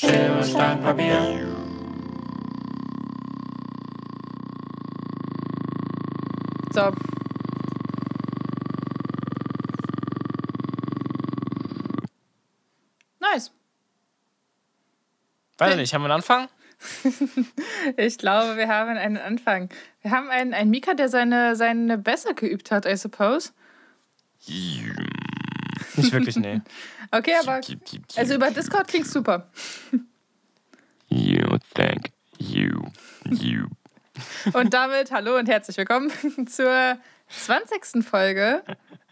Schere, Stein, Papier. So. Nice. Weiß nicht, haben wir einen Anfang? Ich glaube, wir haben einen Anfang. Wir haben einen, einen Mika, der seine, seine besser geübt hat, I suppose. Nicht wirklich, nee. Okay, aber also über Discord klingt super. You thank you. You. Und damit hallo und herzlich willkommen zur 20. Folge.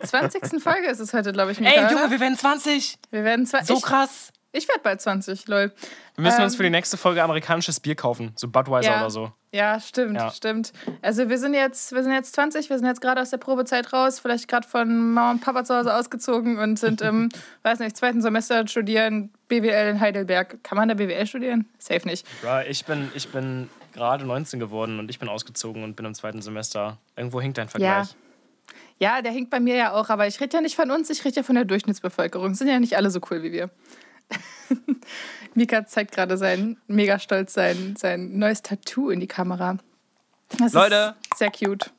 20. Folge ist es heute, glaube ich, Mika, Ey? Junge, wir werden 20! wir werden zwar. So ich, krass! ich werde bald 20, lol. Wir müssen uns Ähm, für die nächste Folge amerikanisches Bier kaufen. So Budweiser Ja. oder so. Ja, stimmt, Ja. stimmt. Also wir sind jetzt, wir sind jetzt 20, wir sind jetzt gerade aus der Probezeit raus, vielleicht gerade von Mama und Papa zu Hause ausgezogen und sind im, weiß nicht, zweiten Semester studieren BWL in Heidelberg. Kann man da BWL studieren? Safe nicht. Ja, ich bin, ich bin gerade 19 geworden und ich bin ausgezogen und bin im zweiten Semester. Irgendwo hinkt dein Vergleich. Ja, der hinkt bei mir ja auch, aber ich rede ja nicht von uns, ich rede ja von der Durchschnittsbevölkerung. Sind ja nicht alle so cool wie wir. Mika zeigt gerade sein, mega stolz sein, sein neues Tattoo in die Kamera. Das Leute. Ist sehr cute.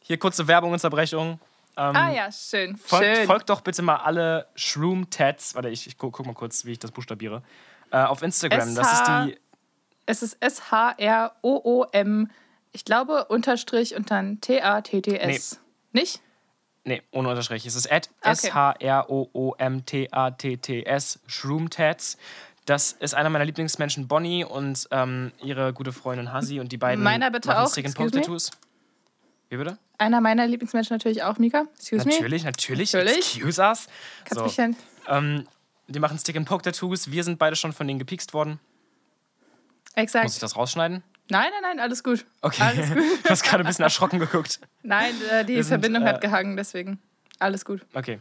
Hier kurze Werbungsunterbrechung. Ähm, Ah ja, schön. folgt, schön. folgt doch bitte mal alle Shroom Tats. Warte, ich, ich guck, guck mal kurz, wie ich das buchstabiere. Äh, auf Instagram. Das ist die. Es ist S-H-R-O-O-M, ich glaube, Unterstrich und dann T-A-T-T-S. Nicht? Nee, ohne Unterstrich. Es ist at Okay. S-H-R-O-O-M-T-A-T-T-S, Shroomtats. Das ist einer meiner Lieblingsmenschen, Bonnie, und ähm, ihre gute Freundin Hasi. Und die beiden Meiner bitte machen auch, Stick and? Tattoos. Wie bitte? Einer meiner Lieblingsmenschen natürlich auch, Mika. Excuse me. Natürlich, natürlich. Natürlich. Excuse us. Kannst So, mich ähm, die machen Stick and Poke Tattoos. Wir sind beide schon von denen gepikst worden. Exakt. Muss ich das rausschneiden? Nein, nein, nein, alles gut. Okay. Alles gut. du hast gerade ein bisschen erschrocken geguckt. Nein, äh, die Wir sind, Verbindung äh, hat gehangen, deswegen. Alles gut. Okay.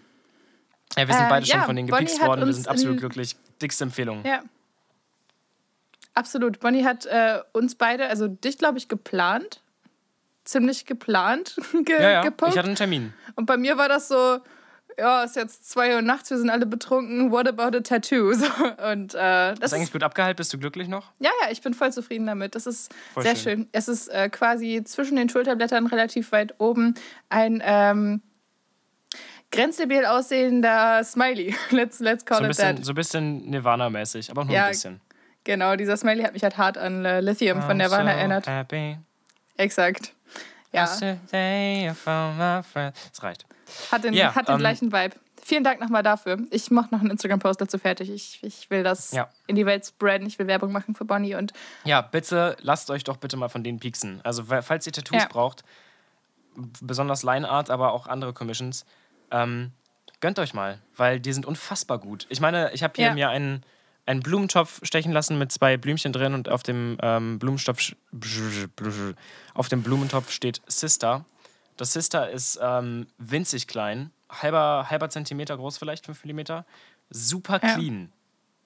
Ja, wir sind Äh, beide schon ja, von denen hat worden. Wir sind absolut in- glücklich. Dickste Empfehlung. Ja. Absolut. Bonnie hat äh, uns beide, also dich, glaube ich, geplant. Ziemlich geplant ge Ja, ja. gepokt. Ich hatte einen Termin. Und bei mir war das so, ja, ist jetzt zwei Uhr nachts, wir sind alle betrunken, what about a tattoo? So, und äh, das Ist eigentlich gut abgehalten? Bist du glücklich noch? ja, ja, ich bin voll zufrieden damit. Das ist Voll sehr schön. schön. Es ist äh, quasi zwischen den Schulterblättern relativ weit oben ein ähm, grenzdebil aussehender Smiley. Let's, let's call So ein it that. bisschen, so ein bisschen Nirvana-mäßig, aber auch nur Ja, ein bisschen. Genau, dieser Smiley hat mich halt hart an äh, Lithium von Nirvana I'm so erinnert. Happy. Exakt. Ja. Das reicht. hat den, Ja, hat den ähm, gleichen Vibe. Vielen Dank nochmal dafür. Ich mache noch einen Instagram-Post dazu fertig. Ich, ich will das Ja. in die Welt spreaden. Ich will Werbung machen für Bonnie und Ja, bitte lasst euch doch bitte mal von denen pieksen. Also, fa- falls ihr Tattoos Ja. braucht, besonders Line Art, aber auch andere Commissions, ähm, gönnt euch mal, weil die sind unfassbar gut. Ich meine, ich habe hier Ja. mir einen, einen Blumentopf stechen lassen mit zwei Blümchen drin und auf dem ähm, Blumenstoff auf dem Blumentopf steht Sister. Das Sister ist ähm, winzig klein, halber, halber Zentimeter groß vielleicht, 5 Millimeter. Super Ja. clean.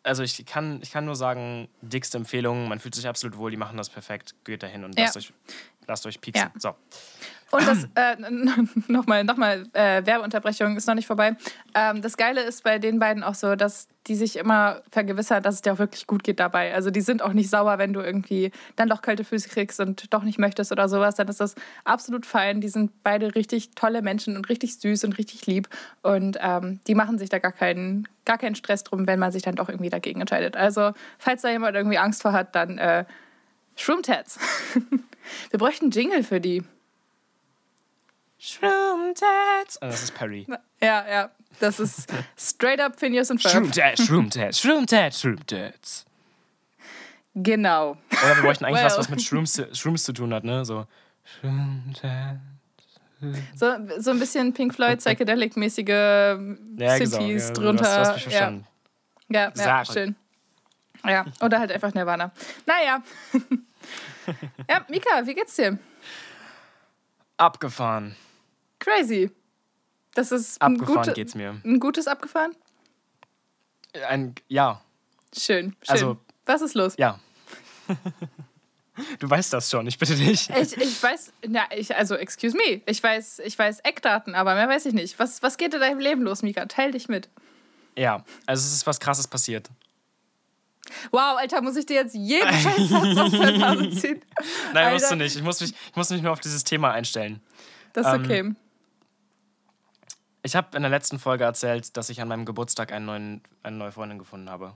Also ich kann, ich kann nur sagen, dickste Empfehlung, man fühlt sich absolut wohl, die machen das perfekt. Geht dahin und Ja. lasst, euch, lasst euch pieksen. Ja. So. Und das, äh, nochmal, nochmal, äh, Werbeunterbrechung ist noch nicht vorbei. Ähm, das Geile ist bei den beiden auch so, dass die sich immer vergewissern, dass es dir auch wirklich gut geht dabei. Also die sind auch nicht sauer, wenn du irgendwie dann doch kalte Füße kriegst und doch nicht möchtest oder sowas. Dann ist das absolut fein. Die sind beide richtig tolle Menschen und richtig süß und richtig lieb. Und ähm, die machen sich da gar keinen, gar keinen Stress drum, wenn man sich dann doch irgendwie dagegen entscheidet. Also, falls da jemand irgendwie Angst vor hat, dann äh, Shroomtats. Wir bräuchten Jingle für die. Shroomtats. Oh, das ist Perry. Ja, ja. Das ist straight up Phineas und Ferb. Shroomtats, Shroomtats, Shroomtats, Shroomtats. Genau. Oder wir bräuchten eigentlich Well. was, was mit Shrooms, Shrooms zu tun hat, ne? So. Shroomtats. So, so ein bisschen Pink Floyd Psychedelic-mäßige Ja, Cities genau. Ja, du drunter. hast, du hast mich ja, verstanden. ja, ja, Sache. schön. Ja, oder halt einfach Nirvana. Naja. ja, Mika, wie geht's dir? Abgefahren. Crazy. Das ist ein, Abgefahren gute, geht's mir. ein gutes Abgefahren? Ein, ja, Schön, schön. Also- Was ist los? ja. du weißt das schon, ich bitte dich. Ich, ich weiß, na, ich, also, excuse me, ich weiß, ich weiß Eckdaten, aber mehr weiß ich nicht. Was, was geht in deinem Leben los, Mika? Teil dich mit. Ja, also es ist was Krasses passiert. Wow, Alter, muss ich dir jetzt jeden Scheiß aus der Nase ziehen? Nein, musst Alter. du nicht. Ich muss, mich, ich muss mich nur auf dieses Thema einstellen. Das ist Ähm, okay. Ich habe in der letzten Folge erzählt, dass ich an meinem Geburtstag einen neuen, eine neue Freundin gefunden habe.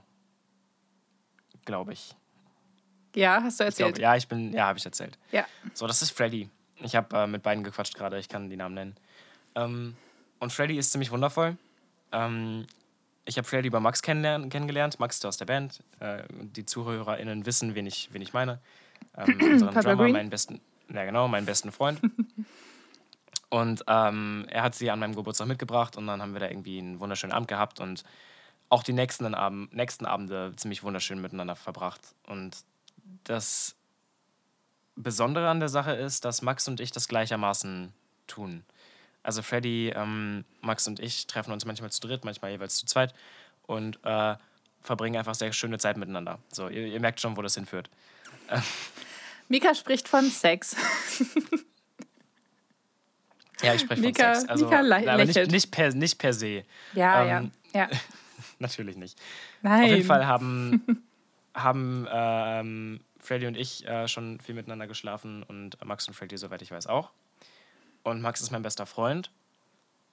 Glaube ich. Ja, hast du ich erzählt. glaube, ja, ich bin, ja, habe ich erzählt. ja. So, das ist Freddy. Ich habe äh, mit beiden gequatscht gerade, ich kann die Namen nennen. Ähm, und Freddy ist ziemlich wundervoll. Ähm, ich habe Freddy bei Max kennengelernt. Max ist aus der Band. Äh, die ZuhörerInnen wissen, wen ich, wen ich meine. Ähm, unseren Purple Drummer, Green? meinen besten, ja genau, meinen besten Freund. und ähm, er hat sie an meinem Geburtstag mitgebracht und dann haben wir da irgendwie einen wunderschönen Abend gehabt und auch die nächsten, Abend, nächsten Abende ziemlich wunderschön miteinander verbracht. Und das Besondere an der Sache ist, dass Max und ich das gleichermaßen tun. Also Freddy, ähm, Max und ich treffen uns manchmal zu dritt, manchmal jeweils zu zweit und äh, verbringen einfach sehr schöne Zeit miteinander. So, ihr, ihr merkt schon, wo das hinführt. Mika spricht von Sex. Ja, ich spreche von Mika- Sex. Also, Mika lä- aber nicht, nicht, per, nicht per se. Ja, Ähm, ja. ja. Natürlich nicht. Nein. Auf jeden Fall haben, haben ähm, Freddy und ich äh, schon viel miteinander geschlafen und Max und Freddy, soweit ich weiß, auch. Und Max ist mein bester Freund.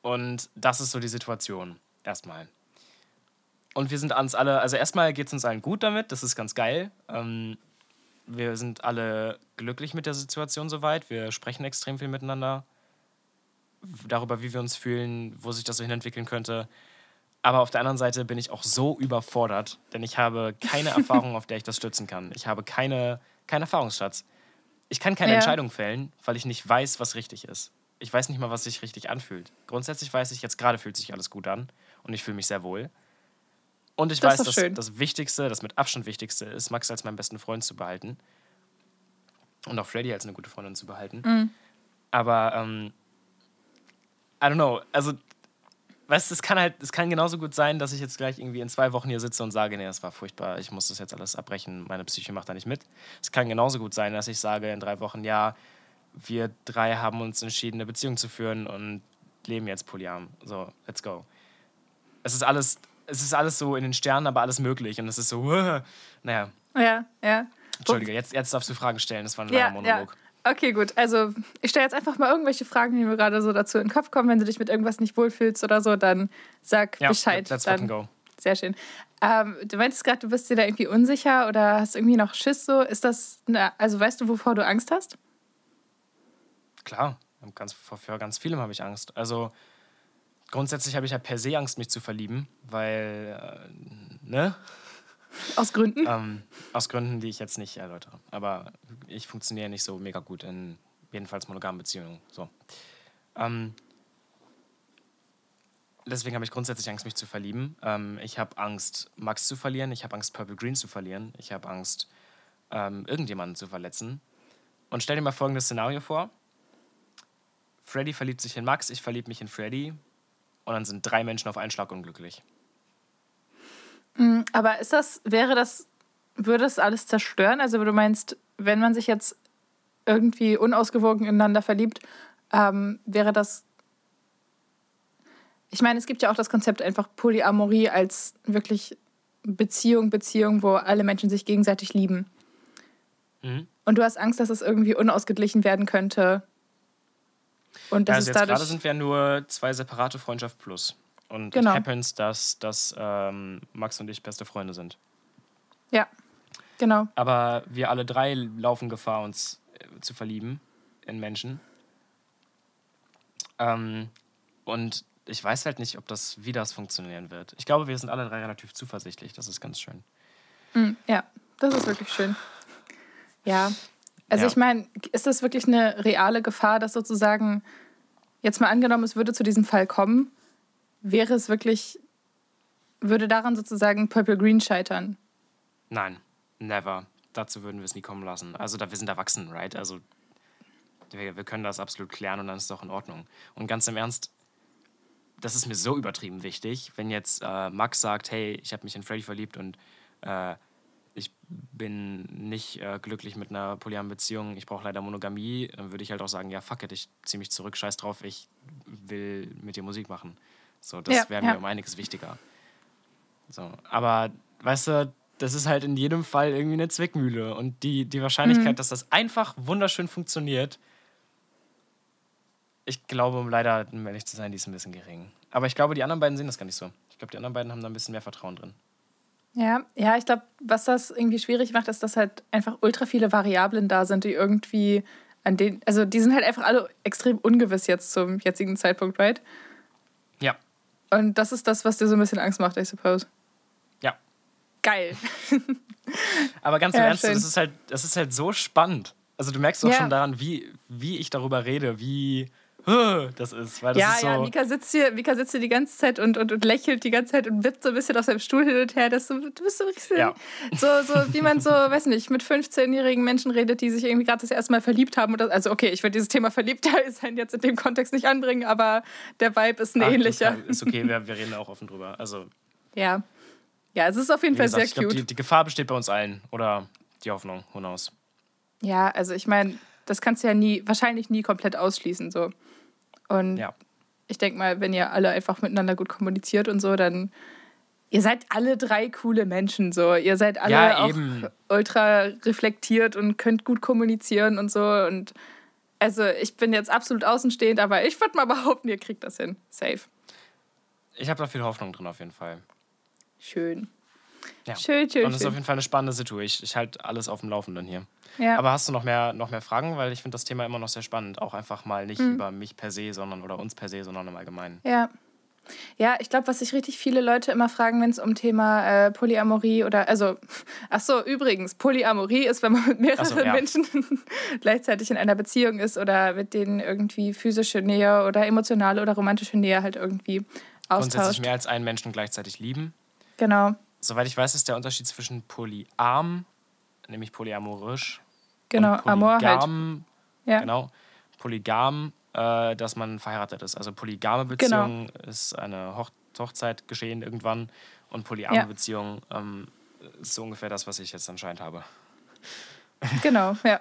Und das ist so die Situation. Erstmal. Und wir sind uns alle, also erstmal geht es uns allen gut damit, das ist ganz geil. Ähm, wir sind alle glücklich mit der Situation soweit. Wir sprechen extrem viel miteinander darüber, wie wir uns fühlen, wo sich das so hinentwickeln könnte. Aber auf der anderen Seite bin ich auch so überfordert, denn ich habe keine Erfahrung, auf der ich das stützen kann. Ich habe keine, keinen Erfahrungsschatz. Ich kann keine Ja. Entscheidung fällen, weil ich nicht weiß, was richtig ist. Ich weiß nicht mal, was sich richtig anfühlt. Grundsätzlich weiß ich, jetzt gerade fühlt sich alles gut an und ich fühle mich sehr wohl. Und ich Das weiß, dass schön. das Wichtigste, das mit Abstand Wichtigste ist, Max als meinen besten Freund zu behalten. Und auch Freddy als eine gute Freundin zu behalten. Mhm. Aber, ähm, I don't know, also weißt du, es kann halt, es kann genauso gut sein, dass ich jetzt gleich irgendwie in zwei Wochen hier sitze und sage, nee, das war furchtbar, ich muss das jetzt alles abbrechen, meine Psyche macht da nicht mit. Es kann genauso gut sein, dass ich sage in drei Wochen, ja, wir drei haben uns entschieden, eine Beziehung zu führen und leben jetzt polyam. So, let's go. Es ist alles, es ist alles so in den Sternen, aber alles möglich. Und es ist so, naja, Ja, ja. Entschuldige, jetzt, jetzt darfst du Fragen stellen, das war ein Ja, langer ja. Monolog. Okay, gut. Also ich stelle jetzt einfach mal irgendwelche Fragen, die mir gerade so dazu in den Kopf kommen. Wenn du dich mit irgendwas nicht wohlfühlst oder so, dann sag Ja, Bescheid. let's dann, fucking go. Sehr schön. Ähm, du meintest gerade, du bist dir da irgendwie unsicher oder hast irgendwie noch Schiss so. Ist das, eine, also weißt du, wovor du Angst hast? Klar, ganz, vor, ganz vielem habe ich Angst. Also grundsätzlich habe ich ja per se Angst, mich zu verlieben, weil, äh, ne? Aus Gründen? Ähm, aus Gründen, die ich jetzt nicht erläutere. Aber ich funktioniere nicht so mega gut in jedenfalls monogamen Beziehungen. So. Ähm, deswegen habe ich grundsätzlich Angst, mich zu verlieben. Ähm, ich habe Angst, Max zu verlieren. Ich habe Angst, Purple Green zu verlieren. Ich habe Angst, ähm, irgendjemanden zu verletzen. Und stell dir mal folgendes Szenario vor. Freddy verliebt sich in Max, ich verliebe mich in Freddy. Und dann sind drei Menschen auf einen Schlag unglücklich. Aber ist das, wäre das, würde das alles zerstören? Also du meinst, wenn man sich jetzt irgendwie unausgewogen ineinander verliebt, ähm, wäre das. Ich meine, es gibt ja auch das Konzept einfach Polyamorie als wirklich Beziehung, Beziehung, wo alle Menschen sich gegenseitig lieben. Mhm. Und du hast Angst, dass es irgendwie unausgeglichen werden könnte. Und das also ist jetzt gerade sind wir nur zwei separate Freundschaft plus. Und Genau. it happens, dass, dass ähm, Max und ich beste Freunde sind. Ja, genau. Aber wir alle drei laufen Gefahr, uns äh, zu verlieben in Menschen. Ähm, und ich weiß halt nicht, ob das, wie das funktionieren wird. Ich glaube, wir sind alle drei relativ zuversichtlich. Das ist ganz schön. Mm, Ja, das ist wirklich schön. Ja. Also Ja. ich meine, ist das wirklich eine reale Gefahr, dass sozusagen, jetzt mal angenommen, es würde zu diesem Fall kommen, wäre es wirklich, würde daran sozusagen Purple Green scheitern? Nein, never. Dazu würden wir es nie kommen lassen. Also da, wir sind erwachsen, right? Also wir, wir können das absolut klären und dann ist es auch in Ordnung. Und ganz im Ernst, das ist mir so übertrieben wichtig, wenn jetzt äh, Max sagt, hey, ich habe mich in Freddy verliebt und äh, ich bin nicht äh, glücklich mit einer polyamen Beziehung, ich brauche leider Monogamie, dann würde ich halt auch sagen, ja, fuck it, ich ziehe mich zurück, scheiß drauf, ich will mit dir Musik machen. So, das Ja, wäre ja. mir um einiges wichtiger. So, aber weißt du, das ist halt in jedem Fall irgendwie eine Zwickmühle. Und die, die Wahrscheinlichkeit, Mhm. dass das einfach wunderschön funktioniert, ich glaube, um leider, um ehrlich zu sein, die ist ein bisschen gering. Aber ich glaube, die anderen beiden sehen das gar nicht so. Ich glaube, die anderen beiden haben da ein bisschen mehr Vertrauen drin. Ja, ja, ich glaube, was das irgendwie schwierig macht, ist, dass halt einfach ultra viele Variablen da sind, die irgendwie an denen, also die sind halt einfach alle extrem ungewiss jetzt zum jetzigen Zeitpunkt, right? Ja, Und das ist das, was dir so ein bisschen Angst macht, I suppose. ja. Geil. Aber ganz im Ja, Ernst, schön. das ist, halt, das ist halt so spannend. Also du merkst doch Ja. schon daran, wie, wie ich darüber rede, wie das ist. Weil das ja, ist so, ja, Mika sitzt hier, Mika sitzt hier die ganze Zeit und, und, und lächelt die ganze Zeit und wippt so ein bisschen auf seinem Stuhl hin und her. Das so, du bist so richtig Ja. so, so, wie man so, weiß nicht, mit 15-jährigen Menschen redet, die sich irgendwie gerade das erste Mal verliebt haben. Oder, also okay, ich würde dieses Thema verliebt sein jetzt in dem Kontext nicht anbringen, aber der Vibe ist ein Ach, ähnlicher. Ist okay, wir, wir reden auch offen drüber. Also, Ja. Ja, es ist auf jeden Fall gesagt, ich sehr glaube, cute. die, die Gefahr besteht bei uns allen. Oder die Hoffnung, who knows. Ja, also ich meine, das kannst du ja nie, wahrscheinlich nie komplett ausschließen. So. Und Ja. ich denke mal, wenn ihr alle einfach miteinander gut kommuniziert und so, dann ihr seid alle drei coole Menschen. So. Ihr seid alle Ja, auch eben. ultra reflektiert und könnt gut kommunizieren und so. Und also ich bin jetzt absolut außenstehend, aber ich würde mal behaupten, ihr kriegt das hin. Safe. Ich habe da viel Hoffnung drin auf jeden Fall. Schön. Ja. Schön, schön, Und es ist auf jeden Fall eine spannende Situation. Ich, ich halte alles auf dem Laufenden hier. Ja. Aber hast du noch mehr, noch mehr Fragen? Weil ich finde das Thema immer noch sehr spannend. Auch einfach mal nicht Mhm. über mich per se, sondern oder uns per se, sondern im Allgemeinen. Ja. Ja, ich glaube, was sich richtig viele Leute immer fragen, wenn es um Thema äh, Polyamorie oder, also, ach so, übrigens, Polyamorie ist, wenn man mit mehreren so, ja. Menschen gleichzeitig in einer Beziehung ist oder mit denen irgendwie physische Nähe oder emotionale oder romantische Nähe halt irgendwie Grundsätzlich austauscht. mehr als einen Menschen gleichzeitig lieben. Genau, Soweit ich weiß, ist der Unterschied zwischen polyarm, nämlich polyamorisch, genau, und Amor halt. polygam, Ja. genau, polygam, äh, dass man verheiratet ist. Also polygame Beziehung ist eine Hoch Hochzeit geschehen irgendwann und polyame Ja. Beziehung ähm, ist so ungefähr das, was ich jetzt anscheinend habe. Genau, ja.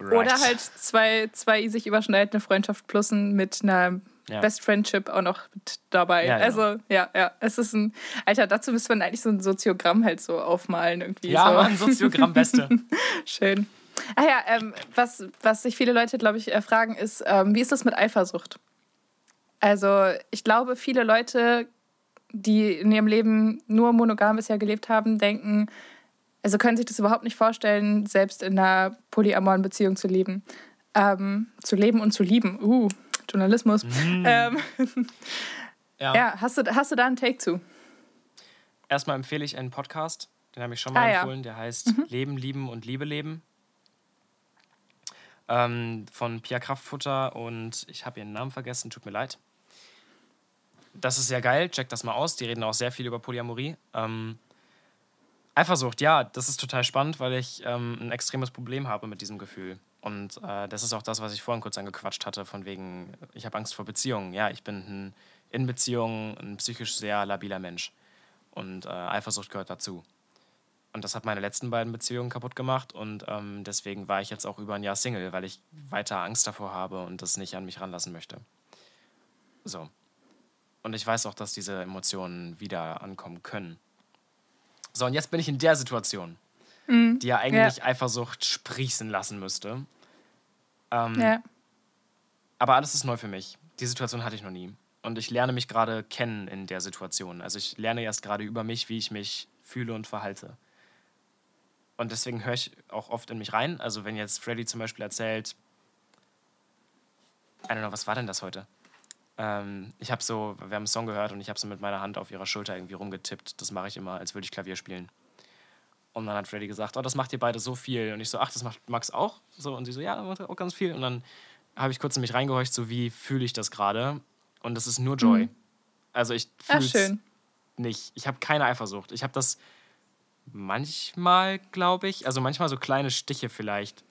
Right. Oder halt zwei, zwei sich überschneidende Freundschaft plussen mit einer Ja. Best Friendship auch noch mit dabei. Ja, genau. Also, ja, ja. Es ist ein. Alter, dazu müsste man eigentlich so ein Soziogramm halt so aufmalen irgendwie. Ja, so. Mann, Soziogramm Beste. Schön. Ah ja, ähm, was, was sich viele Leute, glaube ich, äh, fragen, ist, ähm, wie ist das mit Eifersucht? Also, ich glaube, viele Leute, die in ihrem Leben nur monogam bisher gelebt haben, denken, also können sich das überhaupt nicht vorstellen, selbst in einer polyamoren Beziehung zu leben. Ähm, zu leben und zu lieben. Uh, Journalismus. Ähm, Ja. ja, hast du, hast du da einen Take zu? Erstmal empfehle ich einen Podcast, den habe ich schon mal Ah, ja. empfohlen, der heißt Leben, Lieben und Liebe leben. Ähm, von Pia Kraftfutter und ich habe ihren Namen vergessen, tut mir leid. Das ist sehr geil, checkt das mal aus. Die reden auch sehr viel über Polyamorie. Ähm, Eifersucht, ja, das ist total spannend, weil ich ähm, ein extremes Problem habe mit diesem Gefühl. Und äh, das ist auch das, was ich vorhin kurz angequatscht hatte, von wegen, ich habe Angst vor Beziehungen. Ja, ich bin ein, in Beziehungen ein psychisch sehr labiler Mensch. Und äh, Eifersucht gehört dazu. Und das hat meine letzten beiden Beziehungen kaputt gemacht. Und ähm, deswegen war ich jetzt auch über ein Jahr Single, weil ich weiter Angst davor habe und das nicht an mich ranlassen möchte. So. Und ich weiß auch, dass diese Emotionen wieder ankommen können. So, und jetzt bin ich in der Situation, die ja eigentlich Eifersucht sprießen lassen müsste. Ähm, Ja. aber alles ist neu für mich. Die Situation hatte ich noch nie. Und ich lerne mich gerade kennen in der Situation. Also ich lerne erst gerade über mich, wie ich mich fühle und verhalte. Und deswegen höre ich auch oft in mich rein. Also wenn jetzt Freddy zum Beispiel erzählt, I don't know, was war denn das heute? Ähm, ich habe so, wir haben einen Song gehört und ich habe so mit meiner Hand auf ihrer Schulter irgendwie rumgetippt. Das mache ich immer, als würde ich Klavier spielen. Und dann hat Freddy gesagt, oh, das macht ihr beide so viel. Und ich so, ach, das macht Max auch? So, und sie so, ja, das macht auch ganz viel. Und dann habe ich kurz in mich reingehorcht, so wie fühle ich das gerade? Und das ist nur Joy. Also ich fühle schön. nicht. Ich habe keine Eifersucht. Ich habe das manchmal, glaube ich, also manchmal so kleine Stiche vielleicht.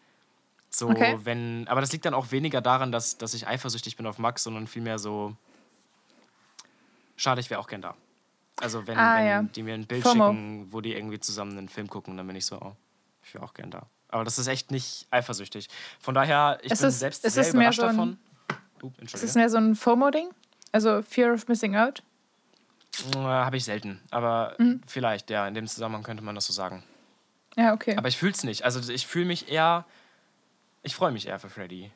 So, Okay. wenn, aber das liegt dann auch weniger daran, dass, dass ich eifersüchtig bin auf Max, sondern vielmehr so, schade, ich wäre auch gern da. Also wenn, Ah, wenn ja. die mir ein Bild FOMO. schicken, wo die irgendwie zusammen einen Film gucken, dann bin ich so, oh, ich wäre auch gern da. Aber das ist echt nicht eifersüchtig. Von daher, ich Ist bin es- selbst ist sehr es mehr überrascht so ein- davon. Uh, Ist es mehr so ein FOMO-Ding? Also Fear of Missing Out? Äh, Habe ich selten. Aber Mhm. vielleicht, ja, in dem Zusammenhang könnte man das so sagen. Ja, okay. Aber ich fühle es nicht. Also ich fühle mich eher. Ich freue mich eher für Freddy.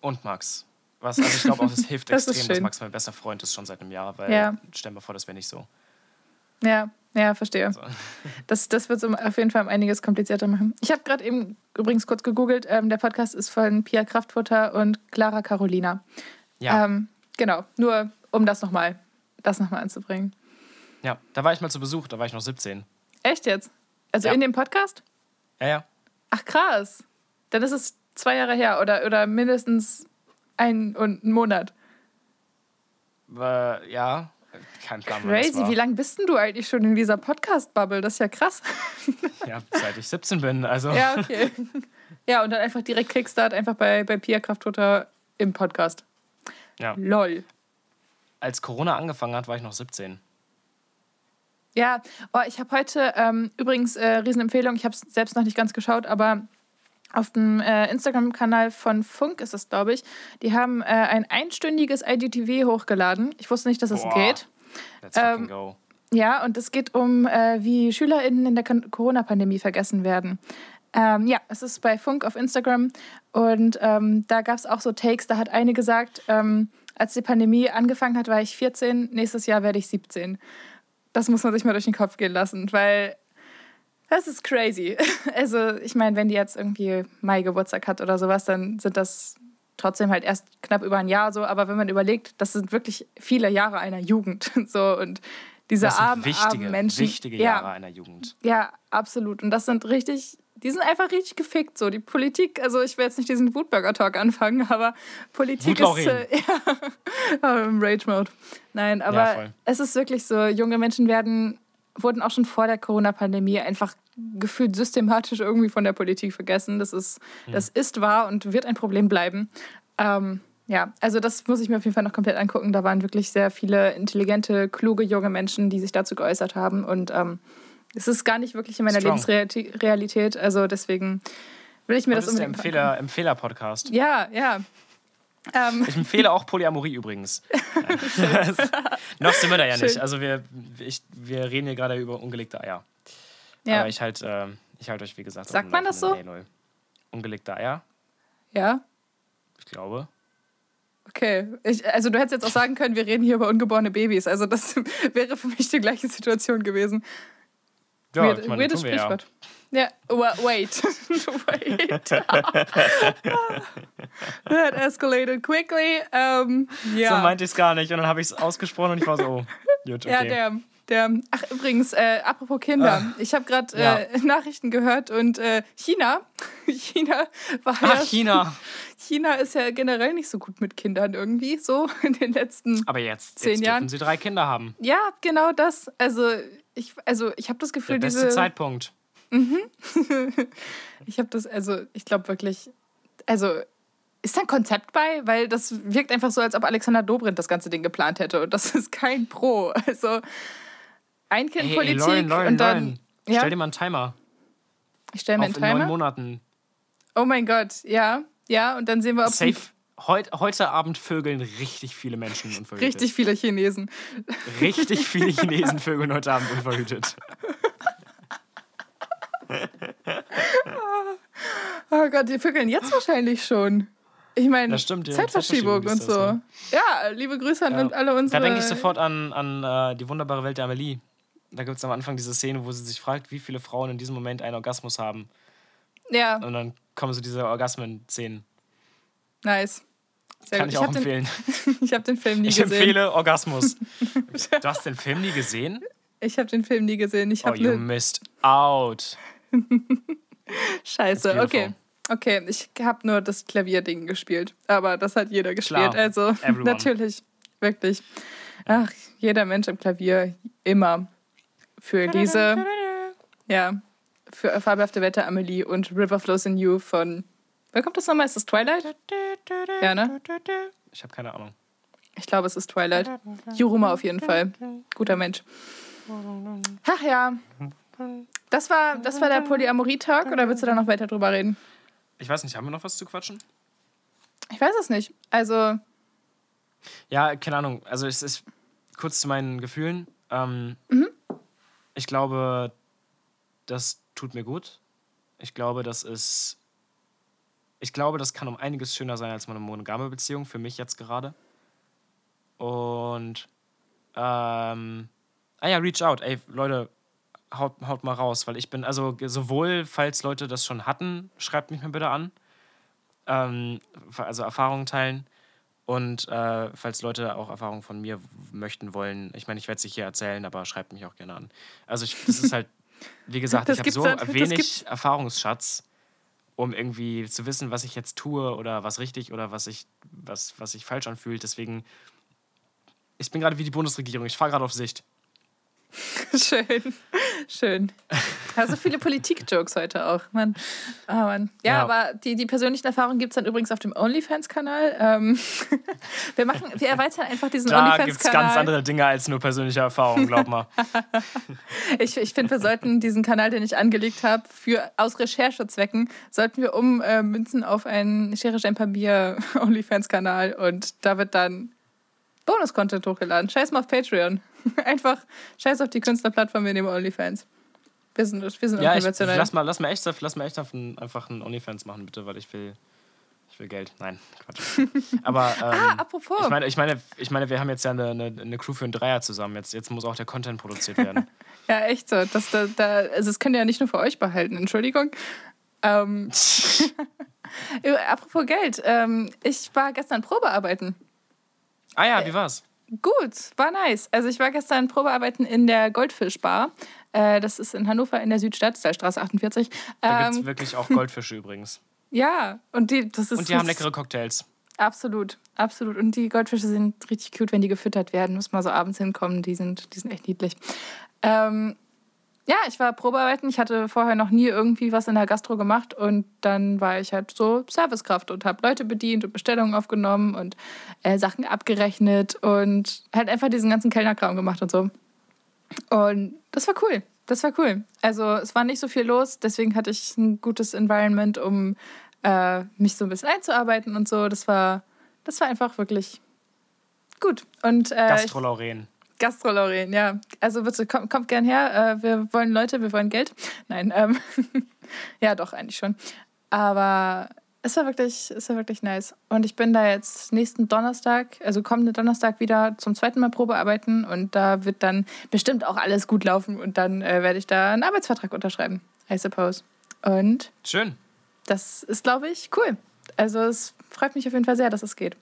Und Max. Was, also ich glaube auch, es hilft Das extrem, dass. Max mein bester Freund ist schon seit einem Jahr, weil Ja. stell mal vor, das wäre nicht so. Ja, ja, verstehe. So. Das, das wird es um- auf jeden Fall um einiges komplizierter machen. Ich habe gerade eben übrigens kurz gegoogelt. Ähm, der Podcast ist von Pia Kraftfutter und Clara Carolina. Ja, Ähm, genau, nur um das nochmal das noch mal anzubringen. ja, da war ich mal zu Besuch, da war ich noch 17. Echt jetzt? Also Ja. in dem Podcast? Ja, ja. Ach krass. Dann ist es zwei Jahre her oder, oder mindestens ein und einen Monat. Äh, ja, kein Plan. Crazy. Wie lange bist denn du eigentlich schon in dieser Podcast-Bubble? Das ist ja krass. Ja, seit ich 17 bin. Also, Ja, okay. ja, und dann einfach direkt Kickstart, einfach bei, bei Pia Kraftfutter im Podcast. ja. Lol. als Corona angefangen hat, war ich noch 17. Ja, oh, ich habe heute ähm, übrigens äh, Riesenempfehlung, ich habe es selbst noch nicht ganz geschaut, aber auf dem äh, Instagram-Kanal von Funk ist es, glaube ich, die haben äh, ein einstündiges IGTV hochgeladen. Ich wusste nicht, dass es Boah. geht. Let's fucking Ähm, go. Ja, und es geht um, äh, wie SchülerInnen in der Corona-Pandemie vergessen werden. Ähm, ja, es ist bei Funk auf Instagram und ähm, da gab es auch so Takes. Da hat eine gesagt, ähm, als die Pandemie angefangen hat, war ich 14, nächstes Jahr werde ich 17. Das muss man sich mal durch den Kopf gehen lassen, weil das ist crazy. Also, ich meine, wenn die jetzt irgendwie Mai Geburtstag hat oder sowas, dann sind das trotzdem halt erst knapp über ein Jahr so. Aber wenn man überlegt, das sind wirklich viele Jahre einer Jugend. So, und diese Das sind armen, wichtige, armen Menschen. wichtige ja, Jahre einer Jugend. ja, absolut. Und das sind richtig, die sind einfach richtig gefickt. So, die Politik, also ich will jetzt nicht diesen Wutburger-Talk anfangen, aber Politik ist. Äh, ja, im Rage-Mode. Nein, Ja, aber voll. es ist wirklich so, junge Menschen werden, wurden auch schon vor der Corona-Pandemie einfach gefühlt systematisch irgendwie von der Politik vergessen. Das ist, Hm. das ist wahr und wird ein Problem bleiben. Ähm, ja, also das muss ich mir auf jeden Fall noch komplett angucken. Da waren wirklich sehr viele intelligente, kluge junge Menschen, die sich dazu geäußert haben. Und ähm, es ist gar nicht wirklich in meiner Strong. Lebensrealität. Also deswegen will ich mir Das das ist der unbedingt Empfehler, Empfehler-Podcast. Ja, ja. Ähm, Ich empfehle auch Polyamorie übrigens. Noch sind wir da ja nicht. Schön. Also wir, ich, wir reden hier gerade über ungelegte Eier. ja. Aber ich halte ich halt euch, wie gesagt, Sagt man das Laufenden. Hey. Ungelegte Eier, ja. ich glaube. Okay. Ich, also du hättest jetzt auch sagen können, wir reden hier über ungeborene Babys. Also das wäre für mich die gleiche Situation gewesen. Ja, Weird, ich meine, weirdes wir ja. Ja, wa- wait. wait. That escalated quickly. Ähm, ja. So meinte ich es gar nicht. Und dann habe ich es ausgesprochen und ich war so, oh, gut, okay. Ja, der, der. Ach, übrigens, äh, apropos Kinder. Ich habe gerade Ja. äh, Nachrichten gehört und äh, China, China war ja, Ach, China. China ist ja generell nicht so gut mit Kindern irgendwie, so in den letzten. Aber jetzt, Zehn jetzt Jahren. dürfen sie drei Kinder haben. Ja, genau das. Also ich, also ich habe das Der Gefühl, beste diese. Zeitpunkt. Ich habe das, also ich glaube wirklich, also ist da ein Konzept bei? Weil das wirkt einfach so, als ob Alexander Dobrindt das ganze Ding geplant hätte und das ist kein Pro. Also ein Kind Hey, ey, Politik Lauren, Lauren, und dann. Lauren. Ja, Stell dir mal einen Timer. ich stelle mir einen in neun Timer. Monaten. Oh mein Gott, ja, ja, und dann sehen wir, ob Safe. Heut, heute Abend vögeln richtig viele Menschen unverhütet. richtig viele Chinesen. Richtig viele Chinesen vögeln heute Abend unverhütet. Oh Gott, die vögeln jetzt wahrscheinlich schon. Ich meine, stimmt, ja. Zeitverschiebung und so. das, Ja, liebe Grüße an Ja. alle unsere. Da denke ich sofort an, an äh, die wunderbare Welt der Amelie. Da gibt es am Anfang diese Szene, wo sie sich fragt, wie viele Frauen in diesem Moment einen Orgasmus haben. Ja, Und dann kommen so diese Orgasmen-Szenen. nice. Sehr Kann gut. ich auch hab den, empfehlen. ich habe den Film nie Ich gesehen. empfehle Orgasmus. Du hast den Film nie gesehen? Ich habe den Film nie gesehen. Ich Oh, you eine missed out. Scheiße. Okay. Okay, ich habe nur das Klavierding gespielt, aber das hat jeder gespielt. Klar, Also everyone. natürlich, wirklich. Ach, jeder Mensch am Klavier immer für diese, ja, für fabelhafte Wette Amelie und River Flows in You von, wer kommt das nochmal? Ist das Twilight? Ja, ne? Ich habe keine Ahnung. Ich glaube, es ist Twilight. Juruma auf jeden Fall. Guter Mensch. Ach ja. Das war, das war der Polyamorie-Talk oder willst du da noch weiter drüber reden? Ich weiß nicht, haben wir noch was zu quatschen? Ich weiß es nicht. Also, Ja, keine Ahnung. Also es ist kurz zu meinen Gefühlen. Ähm, Ich glaube, das tut mir gut. Ich glaube, das ist. Ich glaube, das kann um einiges schöner sein als meine monogame Beziehung, für mich jetzt gerade. Und. Ähm, ah ja, reach out. Ey, Leute, haut, haut mal raus, weil ich bin, also sowohl, falls Leute das schon hatten, schreibt mich mal bitte an. Ähm, also Erfahrungen teilen. Und äh, falls Leute auch Erfahrungen von mir möchten wollen, ich meine, ich werde es hier erzählen, aber schreibt mich auch gerne an. Also ich, das ist halt, wie gesagt, Das ich habe so halt- wenig Erfahrungsschatz, um irgendwie zu wissen, was ich jetzt tue oder was richtig oder was ich, was, was sich falsch anfühlt. Deswegen, ich bin gerade wie die Bundesregierung, ich fahre gerade auf Sicht. Schön. Schön. Ja, so viele Politik-Jokes heute auch. Mann. Oh, Mann. Ja, Ja. aber die, die persönlichen Erfahrungen gibt es dann übrigens auf dem OnlyFans-Kanal. Ähm, wir, machen, wir erweitern einfach diesen Da gibt es ganz OnlyFans-Kanal. andere Dinge als nur persönliche Erfahrungen, glaub mal. Ich, ich finde, wir sollten diesen Kanal, den ich angelegt habe, für aus Recherchezwecken, sollten wir ummünzen auf einen Schere Papier OnlyFans-Kanal und da wird dann Bonus-Content hochgeladen. Scheiß mal auf Patreon. Einfach scheiß auf die Künstlerplattform, wir nehmen OnlyFans. Wir sind, wir sind Ja, ich, unkonventionell. lass mal, lass mal echt, lass mal echt einfach einen OnlyFans machen, bitte, weil ich will, ich will Geld. Nein, Quatsch. Aber ähm, ah, apropos. ich meine, ich meine, ich meine, wir haben jetzt ja eine, eine, eine Crew für einen Dreier zusammen. Jetzt, jetzt muss auch der Content produziert werden. Ja, echt so. Das, da, da, also das könnt ihr ja nicht nur für euch behalten, Entschuldigung. Ähm, äh, apropos Geld, ähm, ich war gestern Probearbeiten. ah ja, wie war's? Gut, war nice. Also ich war gestern Probearbeiten in der Goldfischbar. Äh, das ist in Hannover in der Südstadt, Straße 48. Da Ähm, wirklich auch Goldfische übrigens. ja, und die, das ist Und die haben leckere Cocktails. Absolut, absolut. Und die Goldfische sind richtig cute, wenn die gefüttert werden. Muss mal so abends hinkommen. Die sind, die sind echt niedlich. Ähm, ja, ich war Probearbeiten. Ich hatte vorher noch nie irgendwie was in der Gastro gemacht. Und dann war ich halt so Servicekraft und habe Leute bedient und Bestellungen aufgenommen und äh, Sachen abgerechnet und halt einfach diesen ganzen Kellnerkram gemacht und so. Und das war cool. Das war cool. Also es war nicht so viel los, deswegen hatte ich ein gutes Environment, um äh, mich so ein bisschen einzuarbeiten und so. Das war, das war einfach wirklich gut. Äh, Gastro Lauren. Gastro Lauren, ja. Also bitte kommt, kommt gern her. Äh, wir wollen Leute, wir wollen Geld. Nein, ähm, ja doch eigentlich schon. Aber es war wirklich, es war wirklich nice. Und ich bin da jetzt nächsten Donnerstag, also kommenden Donnerstag wieder zum zweiten Mal Probearbeiten und da wird dann bestimmt auch alles gut laufen und dann äh, werde ich da einen Arbeitsvertrag unterschreiben, I suppose. Und Schön. das ist, glaube ich, cool. Also es freut mich auf jeden Fall sehr, dass es geht.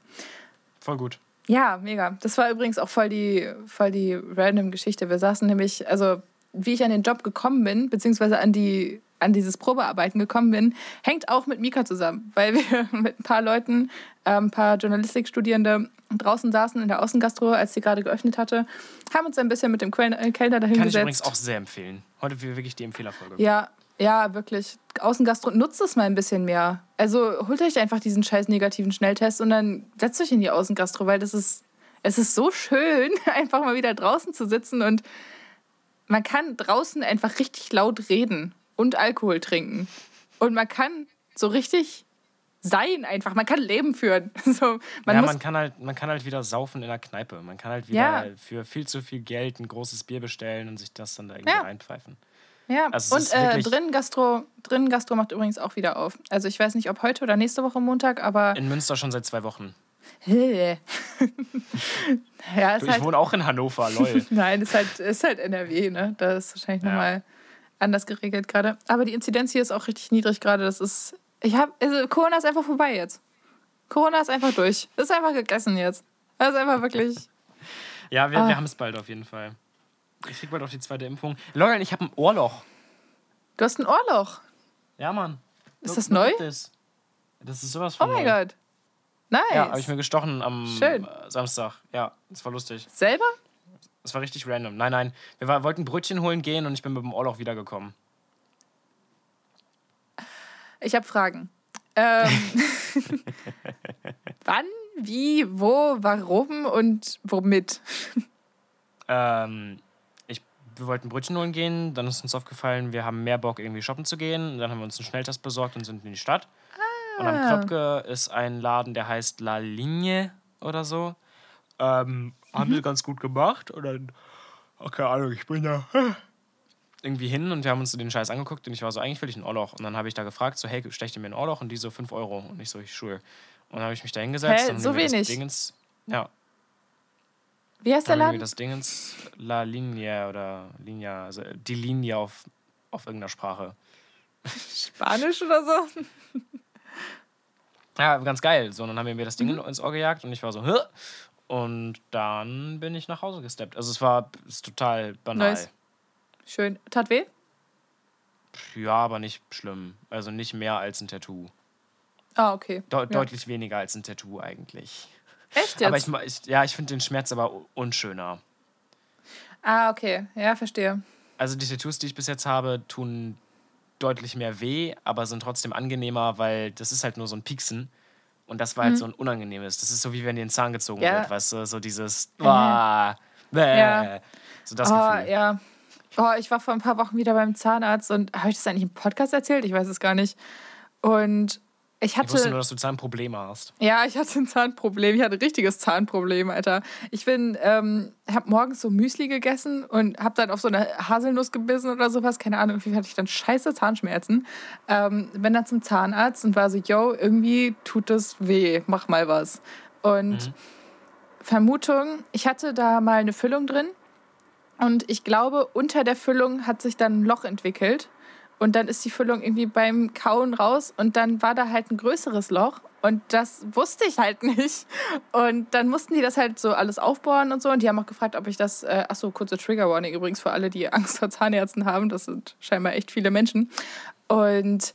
Voll gut. Ja, mega. Das war übrigens auch voll die, voll die random Geschichte. Wir saßen nämlich, also wie ich an den Job gekommen bin, beziehungsweise an, die, an dieses Probearbeiten gekommen bin, hängt auch mit Mika zusammen, weil wir mit ein paar Leuten, äh, ein paar Journalistikstudierende draußen saßen in der Außengastro, als sie gerade geöffnet hatte, haben uns ein bisschen mit dem Kellner dahin Kann ich gesetzt. übrigens auch sehr empfehlen. Heute wir wirklich die Empfehlerfolge. Ja, ja, wirklich. Außengastro, nutzt es mal ein bisschen mehr. Also holt euch einfach diesen scheiß negativen Schnelltest und dann setzt euch in die Außengastro, weil das ist, es ist so schön, einfach mal wieder draußen zu sitzen und man kann draußen einfach richtig laut reden und Alkohol trinken. Und man kann so richtig sein einfach. Man kann Leben führen. So, man ja, man kann, halt, man kann halt wieder saufen in der Kneipe. Man kann halt wieder Ja. für viel zu viel Geld ein großes Bier bestellen und sich das dann da irgendwie Ja. reinpfeifen. Ja, Also und äh, drin, Gastro, drin Gastro macht übrigens auch wieder auf. Also ich weiß nicht, ob heute oder nächste Woche Montag, aber In Münster schon seit zwei Wochen. ja, Du, ich halt, wohne auch in Hannover, lol. nein, ist halt, ist halt NRW, ne? Da ist wahrscheinlich Ja. nochmal anders geregelt gerade. Aber die Inzidenz hier ist auch richtig niedrig gerade. Das ist, ich habe, also Corona ist einfach vorbei jetzt. Corona ist einfach durch. Ist einfach gegessen jetzt. Das ist einfach wirklich. Ja, wir, Ah. wir haben es bald auf jeden Fall. Ich krieg bald auch die zweite Impfung. Lauren, ich habe ein Ohrloch. Du hast ein Ohrloch. Ja, Mann. Ist das neu? this. Das ist sowas Oh von mein neu. Gott. Nice. Ja, habe ich mir gestochen am Schön. äh, Samstag. Ja, das war lustig. Selber? Das war richtig random. Nein, nein. Wir war, wollten Brötchen holen gehen und ich bin mit dem Ohrloch wiedergekommen. Ich habe Fragen. Ähm, wann, wie, wo, warum und womit? Ähm, wir wollten Brötchen holen gehen, dann ist uns aufgefallen, wir haben mehr Bock, irgendwie shoppen zu gehen. Und dann haben wir uns einen Schnelltest besorgt und sind in die Stadt. Und am Kröpke ist ein Laden, der heißt La Ligne oder so. Ähm, haben wir ganz gut gemacht. Und dann okay, Ahnung, ich bin da. Irgendwie hin und wir haben uns den Scheiß angeguckt und ich war so, eigentlich will ich ein Ohrloch. Und dann habe ich da gefragt, so, hey, stech dir mir ein Ohrloch? Und die so, 5 Euro. Und ich so, ich sure. Und dann habe ich mich da hingesetzt. Hä, und so wenig? Dingens, ja, Wie heißt der Laden? das Dingens La Linie oder Linia, also die Linie auf, auf irgendeiner Sprache. Spanisch oder so? Ja, ganz geil. So, und dann haben wir mir das Ding Mhm. ins Ohr gejagt und ich war so, Hä? und dann bin ich nach Hause gesteppt. Also es war ist total banal. Nice. Schön. Tat weh? Ja, aber nicht schlimm. Also nicht mehr als ein Tattoo. Ah, okay. Deu ja. Deutlich weniger als ein Tattoo eigentlich. Echt Aber jetzt? ich, ma- ich, ja, ich finde den Schmerz aber unschöner. ah, okay. Ja, verstehe. Also die Tattoos, die ich bis jetzt habe, tun deutlich mehr weh, aber sind trotzdem angenehmer, weil das ist halt nur so ein Pieksen. Und das war halt so ein unangenehmes. Das ist so wie wenn dir ein Zahn gezogen Mhm. Ja. wird, weißt du, so dieses ah, bäh, Ja. so das oh, Gefühl. ja. Oh, ich war vor ein paar Wochen wieder beim Zahnarzt und habe ich das eigentlich im Podcast erzählt? Ich weiß es gar nicht. Und ich Ich wusste hatte. nur, dass du Zahnprobleme hast. Ja, ich hatte ein Zahnproblem. Ich hatte ein richtiges Zahnproblem, Alter. Ich bin, ähm, habe morgens so Müsli gegessen und habe dann auf so eine Haselnuss gebissen oder sowas. Keine Ahnung, irgendwie hatte ich dann scheiße Zahnschmerzen. Ähm, bin dann zum Zahnarzt und war so, yo, irgendwie tut das weh, mach mal was. Und Vermutung, ich hatte da mal eine Füllung drin und ich glaube, unter der Füllung hat sich dann ein Loch entwickelt. Und dann ist die Füllung irgendwie beim Kauen raus und dann war da halt ein größeres Loch und das wusste ich halt nicht. Und dann mussten die das halt so alles aufbohren und so. Und die haben auch gefragt, ob ich das, äh, achso, kurze Trigger Warning übrigens für alle, die Angst vor Zahnärzten haben. Das sind scheinbar echt viele Menschen. Und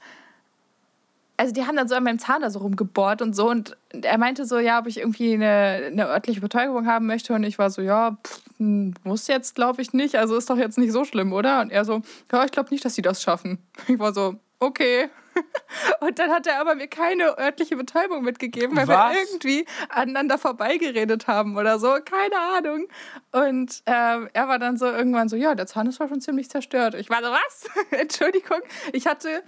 also die haben dann so an meinem Zahn da so rumgebohrt und so und er meinte so, ja, ob ich irgendwie eine, eine örtliche Betäubung haben möchte und ich war so, ja, pff, hm, muss jetzt glaube ich nicht, also ist doch jetzt nicht so schlimm, oder? Und er so, ja, ich glaube nicht, dass sie das schaffen. Ich war so, okay. Und dann hat er aber mir keine örtliche Betäubung mitgegeben, weil Was? wir irgendwie aneinander vorbeigeredet haben oder so, keine Ahnung. Und ähm, er war dann so irgendwann so, ja, der Zahn ist schon ziemlich zerstört. Ich war so, was? Entschuldigung, ich hatte